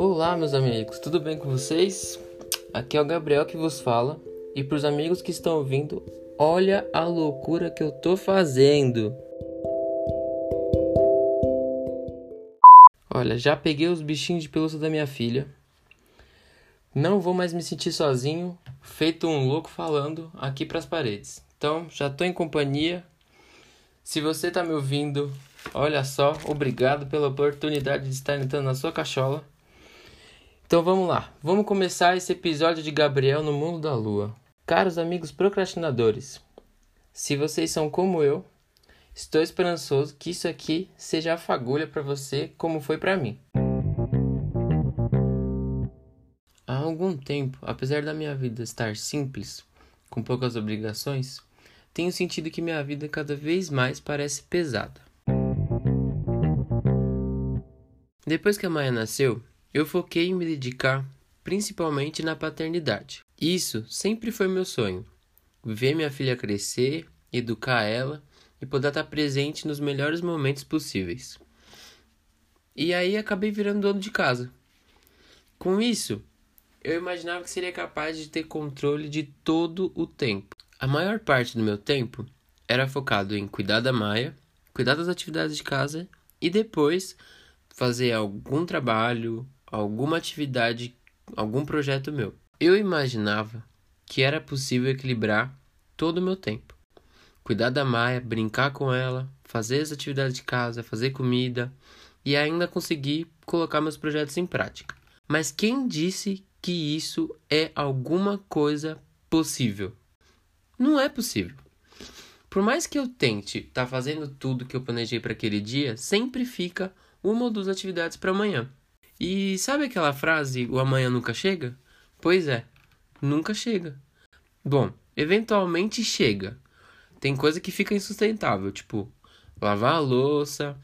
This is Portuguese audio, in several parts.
Olá, meus amigos, tudo bem com vocês? Aqui é o Gabriel que vos fala. E para os amigos que estão ouvindo, olha a loucura que eu tô fazendo. Olha, já peguei os bichinhos de pelúcia da minha filha. Não vou mais me sentir sozinho, feito um louco falando aqui para as paredes. Então, já tô em companhia. Se você tá me ouvindo, olha só, obrigado pela oportunidade de estar entrando na sua cachola. Então vamos lá, vamos começar esse episódio de Gabriel no Mundo da Lua. Caros amigos procrastinadores, se vocês são como eu, estou esperançoso que isso aqui seja a fagulha para você, como foi para mim. Há algum tempo, apesar da minha vida estar simples, com poucas obrigações, tenho sentido que minha vida cada vez mais parece pesada. Depois que a Maia nasceu, eu foquei em me dedicar principalmente na paternidade. Isso sempre foi meu sonho: ver minha filha crescer, educar ela e poder estar presente nos melhores momentos possíveis. E aí acabei virando dono de casa. Com isso, eu imaginava que seria capaz de ter controle de todo o tempo. A maior parte do meu tempo era focado em cuidar da Maia, cuidar das atividades de casa e depois fazer algum trabalho, alguma atividade, algum projeto meu. Eu imaginava que era possível equilibrar todo o meu tempo. Cuidar da Maia, brincar com ela, fazer as atividades de casa, fazer comida e ainda conseguir colocar meus projetos em prática. Mas quem disse que isso é alguma coisa possível? Não é possível. Por mais que eu tente estar tá fazendo tudo que eu planejei para aquele dia, sempre fica uma ou duas atividades para amanhã. E sabe aquela frase, o amanhã nunca chega? Pois é, nunca chega. Bom, eventualmente chega. Tem coisa que fica insustentável, tipo lavar a louça,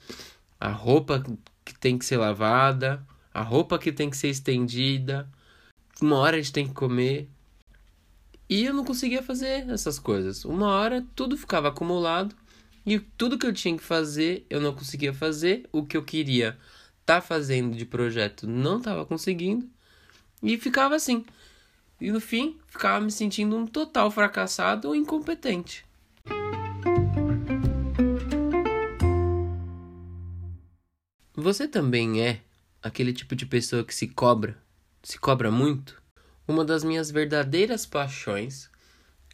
a roupa que tem que ser lavada, a roupa que tem que ser estendida, uma hora a gente tem que comer. E eu não conseguia fazer essas coisas. Uma hora tudo ficava acumulado e tudo que eu tinha que fazer eu não conseguia fazer. O que eu queria tá fazendo de projeto não estava conseguindo e ficava assim. E no fim, ficava me sentindo um total fracassado ou incompetente. Você também é aquele tipo de pessoa que se cobra, se cobra muito? Uma das minhas verdadeiras paixões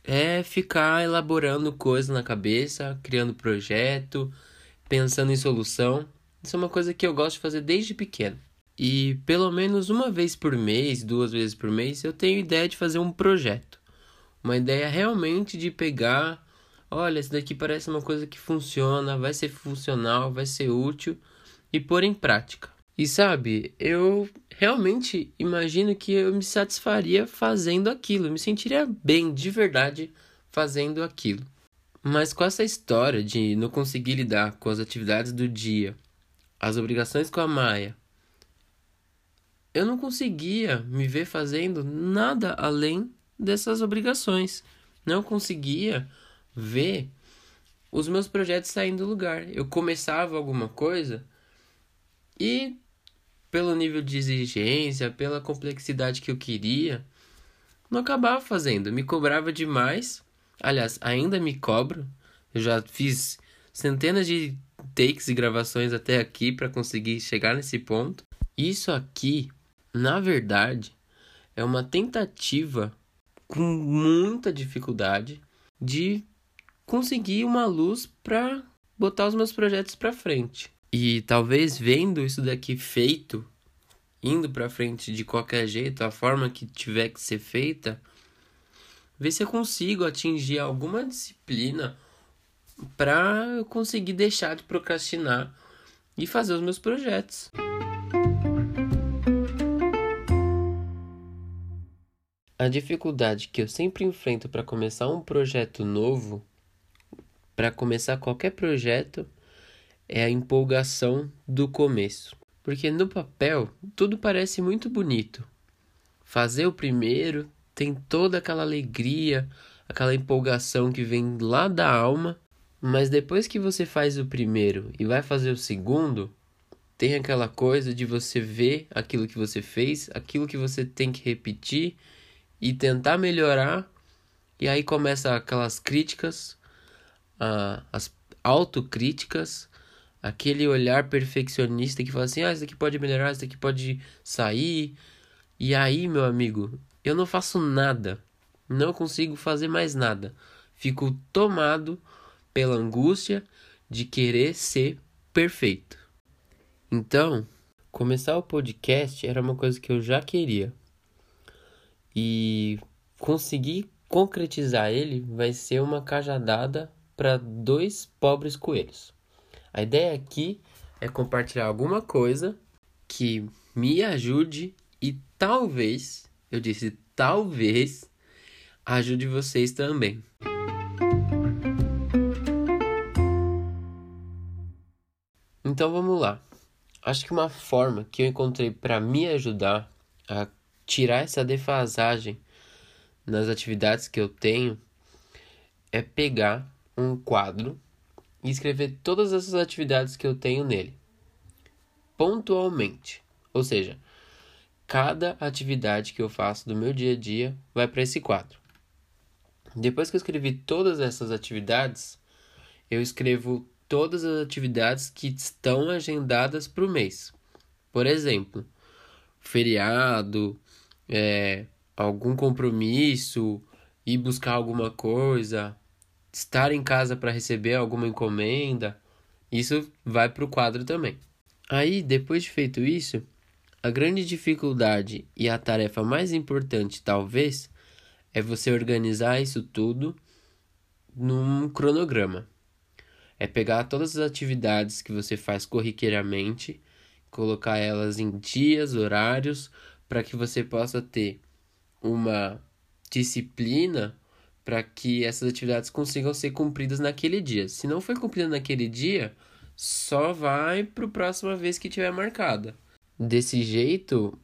é ficar elaborando coisas na cabeça, criando projeto, pensando em solução. Isso é uma coisa que eu gosto de fazer desde pequeno. E pelo menos uma vez por mês, duas vezes por mês, eu tenho ideia de fazer um projeto. Uma ideia realmente de pegar, olha, isso daqui parece uma coisa que funciona, vai ser funcional, vai ser útil e pôr em prática. E sabe, eu realmente imagino que eu me satisfaria fazendo aquilo, eu me sentiria bem de verdade fazendo aquilo. Mas com essa história de não conseguir lidar com as atividades do dia, as obrigações com a Maia. Eu não conseguia me ver fazendo nada além dessas obrigações. Não conseguia ver os meus projetos saindo do lugar. Eu começava alguma coisa e, pelo nível de exigência, pela complexidade que eu queria, não acabava fazendo. Me cobrava demais. Aliás, ainda me cobro. Eu já fiz centenas de takes e gravações até aqui para conseguir chegar nesse ponto. Isso aqui, na verdade, é uma tentativa com muita dificuldade de conseguir uma luz para botar os meus projetos para frente. E talvez vendo isso daqui feito, indo para frente de qualquer jeito, a forma que tiver que ser feita, ver se eu consigo atingir alguma disciplina para eu conseguir deixar de procrastinar e fazer os meus projetos. A dificuldade que eu sempre enfrento para começar um projeto novo, para começar qualquer projeto, é a empolgação do começo. Porque no papel tudo parece muito bonito. Fazer o primeiro tem toda aquela alegria, aquela empolgação que vem lá da alma mas depois que você faz o primeiro e vai fazer o segundo, tem aquela coisa de você ver aquilo que você fez, aquilo que você tem que repetir e tentar melhorar. E aí começa aquelas críticas, uh, as autocríticas, aquele olhar perfeccionista que fala assim: ah, isso aqui pode melhorar, isso aqui pode sair. E aí, meu amigo, eu não faço nada, não consigo fazer mais nada. Fico tomado pela angústia de querer ser perfeito. Então, começar o podcast era uma coisa que eu já queria. E conseguir concretizar ele vai ser uma cajadada para dois pobres coelhos. A ideia aqui é compartilhar alguma coisa que me ajude e talvez, eu disse talvez, ajude vocês também. Então vamos lá. Acho que uma forma que eu encontrei para me ajudar a tirar essa defasagem nas atividades que eu tenho é pegar um quadro e escrever todas essas atividades que eu tenho nele, pontualmente. Ou seja, cada atividade que eu faço do meu dia a dia vai para esse quadro. Depois que eu escrevi todas essas atividades, eu escrevo todas as atividades que estão agendadas para o mês. Por exemplo, feriado, é, algum compromisso, ir buscar alguma coisa, estar em casa para receber alguma encomenda. Isso vai para o quadro também. Aí, depois de feito isso, a grande dificuldade e a tarefa mais importante, talvez, é você organizar isso tudo num cronograma é pegar todas as atividades que você faz corriqueiramente, colocar elas em dias, horários, para que você possa ter uma disciplina para que essas atividades consigam ser cumpridas naquele dia. Se não foi cumprida naquele dia, só vai para a próxima vez que tiver marcada. Desse jeito,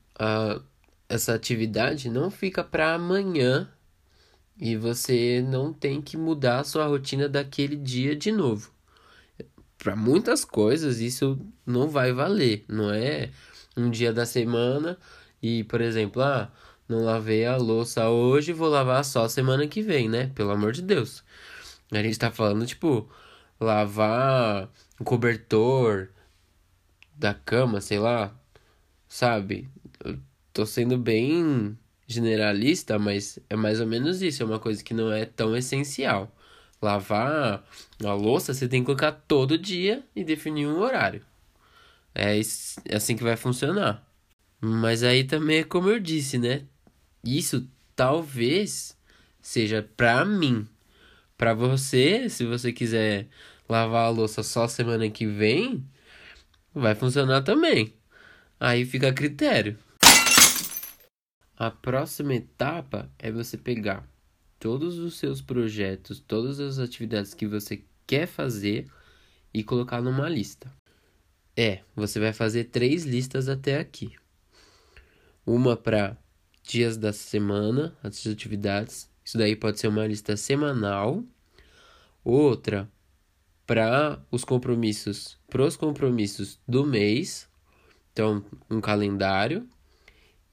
essa atividade não fica para amanhã e você não tem que mudar a sua rotina daquele dia de novo para muitas coisas isso não vai valer, não é um dia da semana e, por exemplo, ah, não lavei a louça hoje, vou lavar só semana que vem, né? Pelo amor de Deus. A gente tá falando, tipo, lavar o cobertor da cama, sei lá, sabe? Eu tô sendo bem generalista, mas é mais ou menos isso, é uma coisa que não é tão essencial. Lavar a louça você tem que colocar todo dia e definir um horário. É, é assim que vai funcionar. Mas aí também é como eu disse, né? Isso talvez seja pra mim. Pra você, se você quiser lavar a louça só semana que vem, vai funcionar também. Aí fica a critério. A próxima etapa é você pegar todos os seus projetos, todas as atividades que você quer fazer e colocar numa lista. É, você vai fazer três listas até aqui. Uma para dias da semana, as atividades. Isso daí pode ser uma lista semanal. Outra para os compromissos, pros compromissos do mês. Então, um calendário.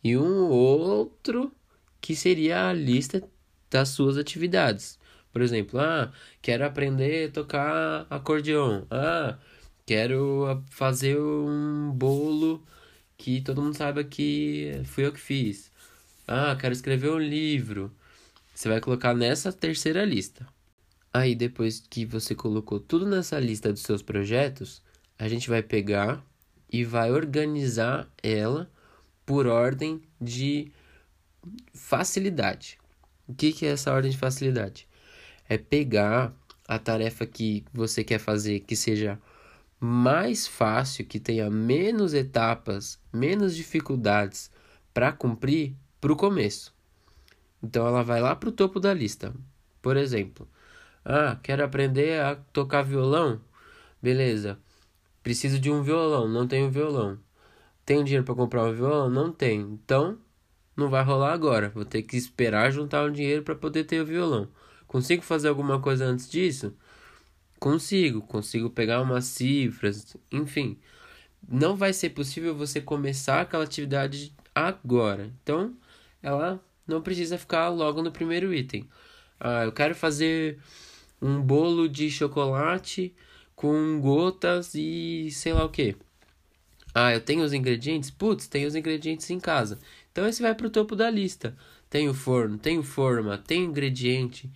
E um outro que seria a lista das suas atividades. Por exemplo, ah, quero aprender a tocar acordeon. Ah, quero fazer um bolo que todo mundo saiba que fui eu que fiz. Ah, quero escrever um livro. Você vai colocar nessa terceira lista. Aí, depois que você colocou tudo nessa lista dos seus projetos, a gente vai pegar e vai organizar ela por ordem de facilidade. O que, que é essa ordem de facilidade? É pegar a tarefa que você quer fazer que seja mais fácil, que tenha menos etapas, menos dificuldades para cumprir para o começo. Então ela vai lá para o topo da lista. Por exemplo, ah, quero aprender a tocar violão? Beleza. Preciso de um violão, não tenho violão. Tenho dinheiro para comprar um violão? Não tenho. Então, não vai rolar agora. Vou ter que esperar juntar um dinheiro para poder ter o violão. Consigo fazer alguma coisa antes disso? Consigo, consigo pegar umas cifras, enfim. não vai ser possível você começar aquela atividade agora. Então, ela não precisa ficar logo no primeiro item. Ah, eu quero fazer um bolo de chocolate com gotas e sei lá o que. Ah, eu tenho os ingredientes? Putz, tenho os ingredientes em casa. Então esse vai para o topo da lista. Tenho forno, tenho forma, tenho ingrediente.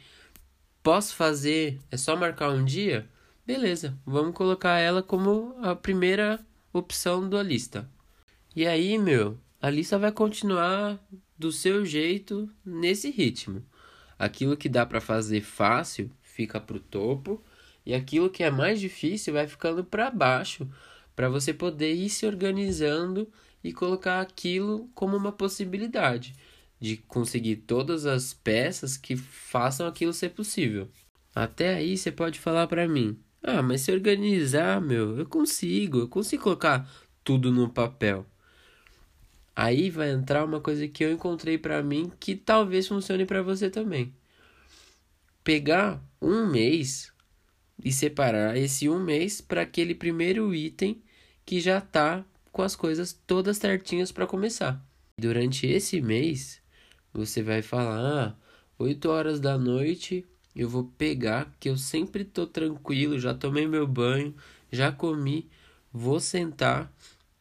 Posso fazer? É só marcar um dia? Beleza, vamos colocar ela como a primeira opção da lista. E aí, meu, a lista vai continuar do seu jeito nesse ritmo. Aquilo que dá para fazer fácil fica pro topo e aquilo que é mais difícil vai ficando para baixo, para você poder ir se organizando e colocar aquilo como uma possibilidade de conseguir todas as peças que façam aquilo ser possível. Até aí você pode falar para mim: "Ah, mas se organizar, meu, eu consigo, eu consigo colocar tudo no papel". Aí vai entrar uma coisa que eu encontrei para mim que talvez funcione para você também. Pegar um mês e separar esse um mês para aquele primeiro item que já está com as coisas todas certinhas para começar. Durante esse mês, você vai falar: ah, 8 horas da noite eu vou pegar, que eu sempre tô tranquilo, já tomei meu banho, já comi, vou sentar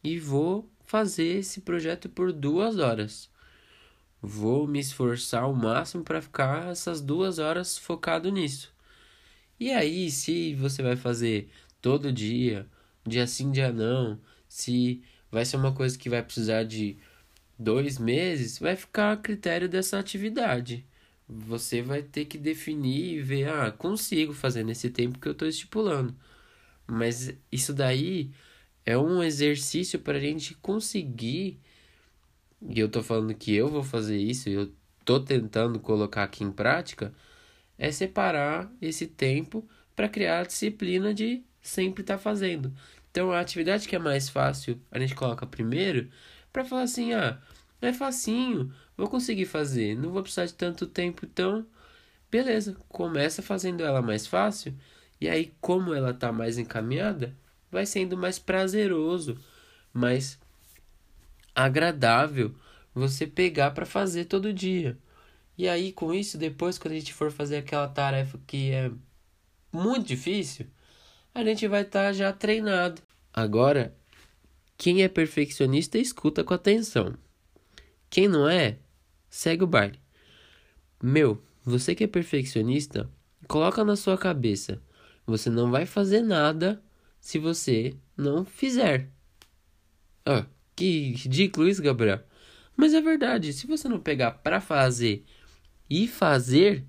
e vou fazer esse projeto por duas horas. Vou me esforçar ao máximo para ficar essas duas horas focado nisso. E aí, se você vai fazer todo dia, dia sim, dia não, se vai ser uma coisa que vai precisar de dois meses, vai ficar a critério dessa atividade. Você vai ter que definir e ver, ah, consigo fazer nesse tempo que eu estou estipulando. Mas isso daí é um exercício para a gente conseguir. E eu estou falando que eu vou fazer isso, eu estou tentando colocar aqui em prática é separar esse tempo para criar a disciplina de sempre estar tá fazendo. Então, a atividade que é mais fácil, a gente coloca primeiro para falar assim: ah, é facinho, vou conseguir fazer, não vou precisar de tanto tempo, então, beleza, começa fazendo ela mais fácil, e aí, como ela está mais encaminhada, vai sendo mais prazeroso, mais agradável você pegar para fazer todo dia. E aí, com isso, depois, quando a gente for fazer aquela tarefa que é muito difícil, a gente vai estar tá já treinado. Agora, quem é perfeccionista escuta com atenção. Quem não é, segue o baile. Meu, você que é perfeccionista, coloca na sua cabeça: você não vai fazer nada se você não fizer. Ah, que ridículo isso, Gabriel. Mas é verdade, se você não pegar para fazer e fazer,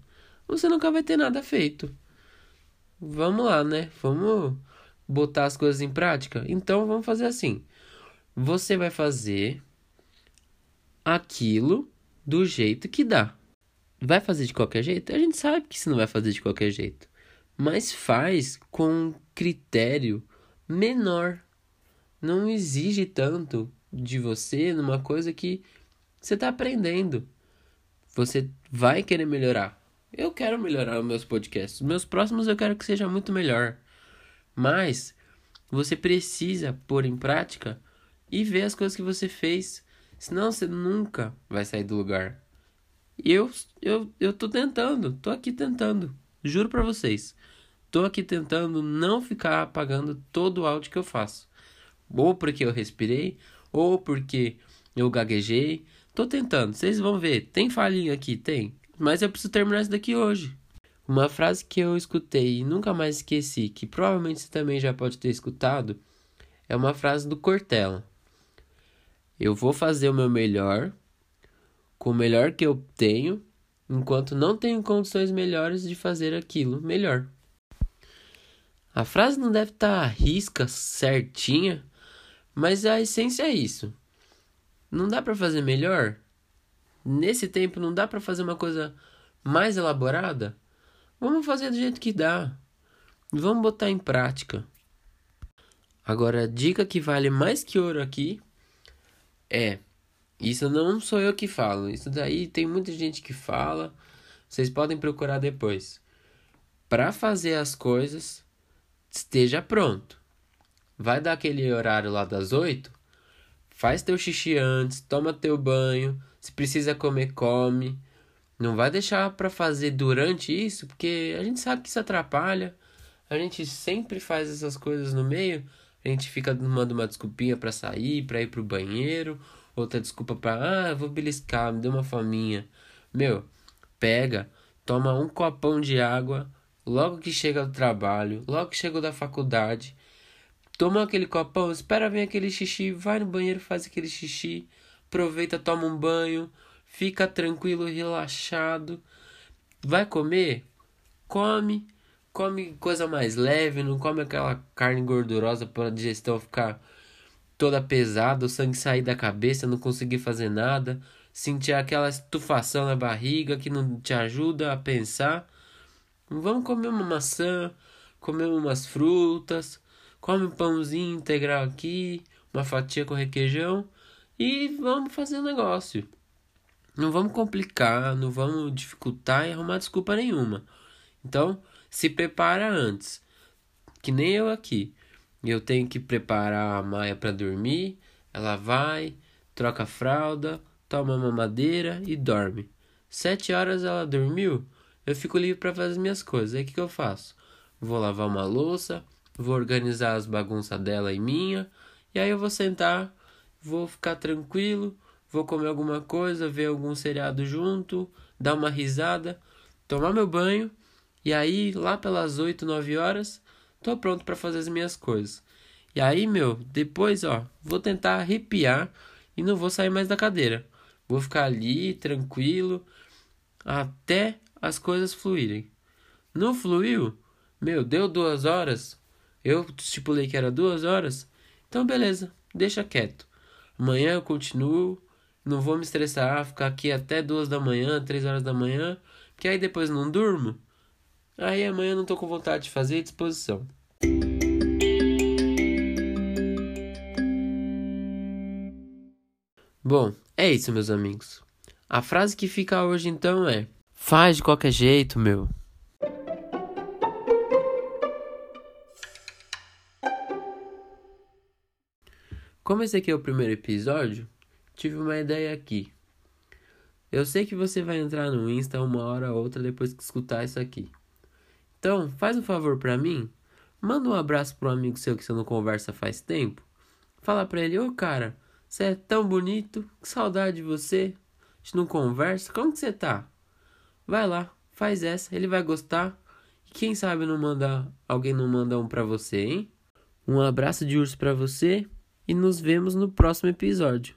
você nunca vai ter nada feito. Vamos lá, né? Vamos botar as coisas em prática? Então vamos fazer assim. Você vai fazer aquilo do jeito que dá. Vai fazer de qualquer jeito? A gente sabe que você não vai fazer de qualquer jeito. Mas faz com um critério menor. Não exige tanto de você numa coisa que você está aprendendo. Você vai querer melhorar. Eu quero melhorar os meus podcasts. Meus próximos eu quero que seja muito melhor. Mas você precisa pôr em prática e ver as coisas que você fez. Senão você nunca vai sair do lugar. E eu, eu, eu tô tentando, tô aqui tentando. Juro pra vocês. Tô aqui tentando não ficar apagando todo o áudio que eu faço. Ou porque eu respirei, ou porque eu gaguejei, Tô tentando, vocês vão ver. Tem falhinha aqui? Tem. Mas eu preciso terminar isso daqui hoje. Uma frase que eu escutei e nunca mais esqueci, que provavelmente você também já pode ter escutado, é uma frase do Cortella. Eu vou fazer o meu melhor, com o melhor que eu tenho, enquanto não tenho condições melhores de fazer aquilo melhor. A frase não deve estar tá risca certinha, mas a essência é isso. Não dá para fazer melhor? Nesse tempo não dá para fazer uma coisa mais elaborada? Vamos fazer do jeito que dá. Vamos botar em prática. Agora, a dica que vale mais que ouro aqui é: isso não sou eu que falo, isso daí tem muita gente que fala, vocês podem procurar depois. Para fazer as coisas, esteja pronto. vai dar aquele horário lá das 8, faz teu xixi antes, toma teu banho, se precisa comer, come. Não vai deixar para fazer durante isso, porque a gente sabe que isso atrapalha. A gente sempre faz essas coisas no meio. A gente fica dando uma desculpinha para sair, para ir pro banheiro, outra desculpa para, ah, vou beliscar, me deu uma faminha. Meu, pega, toma um copão de água logo que chega do trabalho, logo que chega da faculdade. Toma aquele copão, espera vir aquele xixi, vai no banheiro, faz aquele xixi, aproveita, toma um banho, fica tranquilo, relaxado. Vai comer? Come come coisa mais leve, não come aquela carne gordurosa para a digestão ficar toda pesada, o sangue sair da cabeça, não conseguir fazer nada, sentir aquela estufação na barriga que não te ajuda a pensar. Vamos comer uma maçã, comer umas frutas, come um pãozinho integral aqui, uma fatia com requeijão e vamos fazer o negócio. Não vamos complicar, não vamos dificultar e arrumar desculpa nenhuma. Então, se prepara antes. Que nem eu aqui. Eu tenho que preparar a Maia para dormir. Ela vai, troca a fralda, toma uma madeira e dorme. Sete horas ela dormiu, eu fico livre para fazer as minhas coisas. Aí o que, que eu faço? Vou lavar uma louça, vou organizar as bagunças dela e minha, e aí eu vou sentar, vou ficar tranquilo, vou comer alguma coisa, ver algum seriado junto, dar uma risada, tomar meu banho e aí, lá pelas 8, 9 horas, tô pronto para fazer as minhas coisas. E aí, meu, depois, ó, vou tentar arrepiar e não vou sair mais da cadeira. Vou ficar ali, tranquilo, até as coisas fluírem. Não fluiu? Meu, deu duas horas. Eu estipulei que era duas horas. Então, beleza, deixa quieto. Amanhã eu continuo. Não vou me estressar, ficar aqui até duas da manhã, três horas da manhã, que aí depois não durmo. Aí amanhã eu não tô com vontade de fazer disposição. Bom, é isso, meus amigos. A frase que fica hoje então é: Faz de qualquer jeito, meu. Como esse aqui é o primeiro episódio, tive uma ideia aqui. Eu sei que você vai entrar no Insta uma hora ou outra depois que escutar isso aqui. Então, faz um favor para mim. Manda um abraço pro amigo seu que você não conversa faz tempo. Fala pra ele, ô cara, você é tão bonito, que saudade de você. A gente não conversa, como que você tá? Vai lá, faz essa, ele vai gostar. E quem sabe não mandar, alguém não manda um pra você, hein? Um abraço de urso pra você e nos vemos no próximo episódio.